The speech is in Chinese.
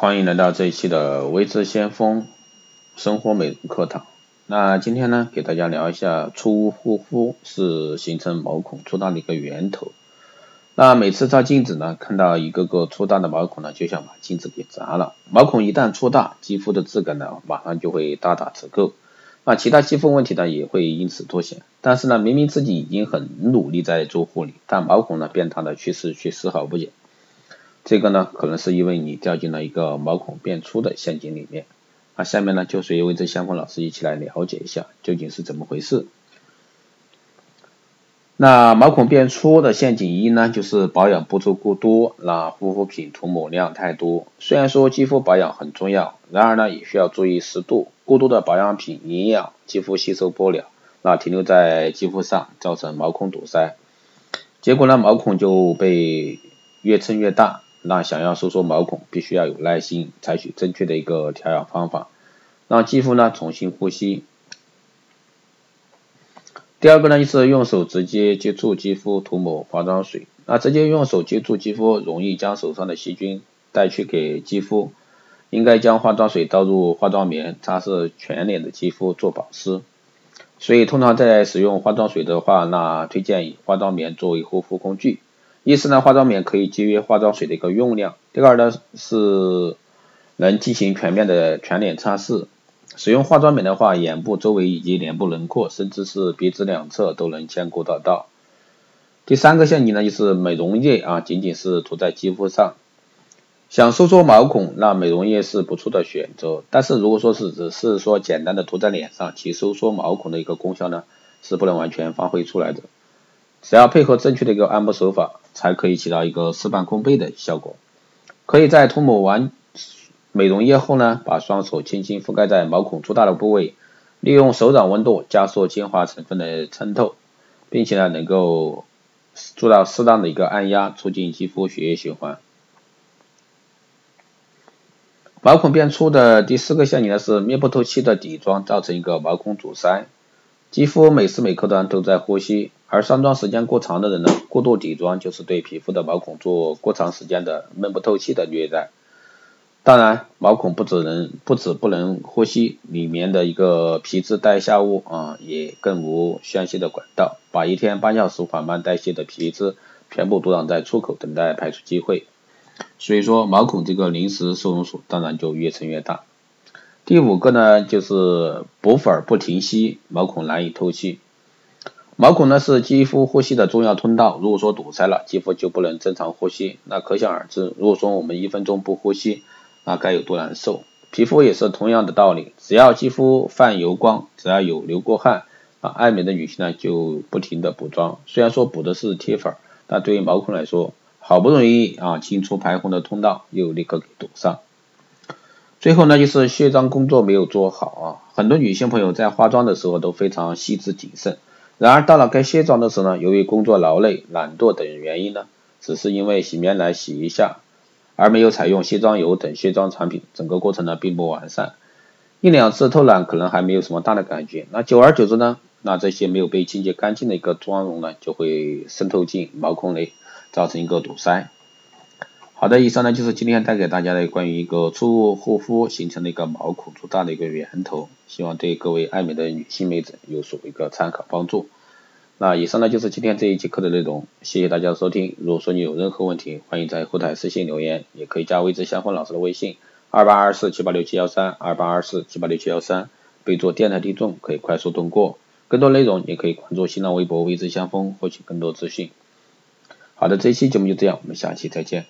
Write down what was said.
欢迎来到这一期的微知先锋生活美容课堂。那今天呢，给大家聊一下粗护肤是形成毛孔粗大的一个源头。那每次照镜子呢，看到一个个粗大的毛孔呢，就想把镜子给砸了。毛孔一旦粗大，肌肤的质感呢，马上就会大打折扣。那其他肌肤问题呢，也会因此凸显。但是呢，明明自己已经很努力在做护理，但毛孔呢变大的趋势却丝毫不减。这个呢，可能是因为你掉进了一个毛孔变粗的陷阱里面。那下面呢，就随微之相锋老师一起来了解一下究竟是怎么回事。那毛孔变粗的陷阱一呢，就是保养步骤过多，那护肤品涂抹量太多。虽然说肌肤保养很重要，然而呢，也需要注意适度。过多的保养品营养肌肤吸收不了，那停留在肌肤上，造成毛孔堵塞，结果呢，毛孔就被越撑越大。那想要收缩毛孔，必须要有耐心，采取正确的一个调养方法，让肌肤呢重新呼吸。第二个呢，就是用手直接接触肌肤涂抹化妆水。那直接用手接触肌肤，容易将手上的细菌带去给肌肤。应该将化妆水倒入化妆棉，擦拭全脸的肌肤做保湿。所以通常在使用化妆水的话，那推荐以化妆棉作为护肤工具。一是呢，化妆棉可以节约化妆水的一个用量；第二呢，是能进行全面的全脸擦拭。使用化妆棉的话，眼部周围以及脸部轮廓，甚至是鼻子两侧都能兼顾得到。第三个陷阱呢，就是美容液啊，仅仅是涂在肌肤上。想收缩毛孔，那美容液是不错的选择。但是如果说是只是说简单的涂在脸上，其收缩毛孔的一个功效呢，是不能完全发挥出来的。只要配合正确的一个按摩手法，才可以起到一个事半功倍的效果。可以在涂抹完美容液后呢，把双手轻轻覆盖在毛孔粗大的部位，利用手掌温度加速精华成分的渗透，并且呢能够做到适当的一个按压，促进肌肤血液循环。毛孔变粗的第四个陷阱呢是密不透气的底妆造成一个毛孔阻塞。肌肤每时每刻呢都在呼吸，而上妆时间过长的人呢，过度底妆就是对皮肤的毛孔做过长时间的闷不透气的虐待。当然，毛孔不只能不止不能呼吸，里面的一个皮脂代谢物啊，也更无宣泄的管道，把一天八小时缓慢代谢的皮脂全部堵挡在出口，等待排出机会。所以说，毛孔这个临时收容所，当然就越撑越大。第五个呢，就是补粉不停息，毛孔难以透气。毛孔呢是肌肤呼吸的重要通道，如果说堵塞了，肌肤就不能正常呼吸。那可想而知，如果说我们一分钟不呼吸，那该有多难受。皮肤也是同样的道理，只要肌肤泛油光，只要有流过汗，啊，爱美的女性呢就不停的补妆。虽然说补的是贴粉，但对于毛孔来说，好不容易啊清出排空的通道，又立刻给堵上。最后呢，就是卸妆工作没有做好啊，很多女性朋友在化妆的时候都非常细致谨慎，然而到了该卸妆的时候呢，由于工作劳累、懒惰等原因呢，只是因为洗面奶洗一下，而没有采用卸妆油等卸妆产品，整个过程呢并不完善，一两次偷懒可能还没有什么大的感觉，那久而久之呢，那这些没有被清洁干净的一个妆容呢，就会渗透进毛孔内，造成一个堵塞。好的，以上呢就是今天带给大家的关于一个粗物护肤形成的一个毛孔粗大的一个源头，希望对各位爱美的女性妹子有所一个参考帮助。那以上呢就是今天这一节课的内容，谢谢大家的收听。如果说你有任何问题，欢迎在后台私信留言，也可以加微之相锋老师的微信二八二四七八六七幺三二八二四七八六七幺三，备注电台听众可以快速通过。更多内容也可以关注新浪微博微之相锋获取更多资讯。好的，这一期节目就这样，我们下期再见。